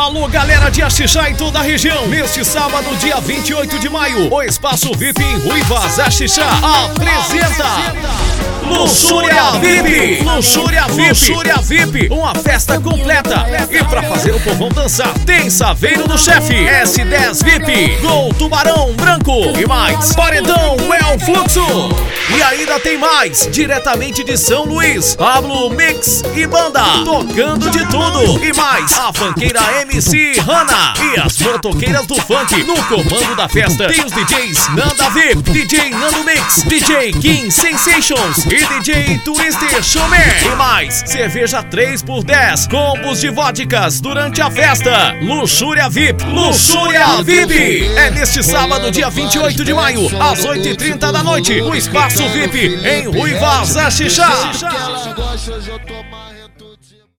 Alô, galera de Axixá e toda a região. Neste sábado, dia 28 de maio, o Espaço VIP em Ruivas, Axixá, apresenta... Luxúria VIP! Luxúria VIP! Luxúria VIP! Uma festa completa! E pra fazer o povão dançar, tem Saveiro do Chefe, S10 VIP, Gol Tubarão Branco e mais Paredão El Fluxo! E ainda tem mais, diretamente de São Luís, Pablo Mix e Banda, tocando de tudo! E mais, a funkeira MC Hanna e as motoqueiras do funk no comando da festa. Tem os DJs Nanda VIP, DJ Nando Mix, DJ King Sensations e DJ Twister Showman. E mais, cerveja 3 por 10, combos de vodkas durante a festa. Luxúria VIP, Luxúria VIP. É neste sábado, dia 28 de maio, às 8h30 da noite, no Espaço Espaço VIP em Rui Vaz Xixá.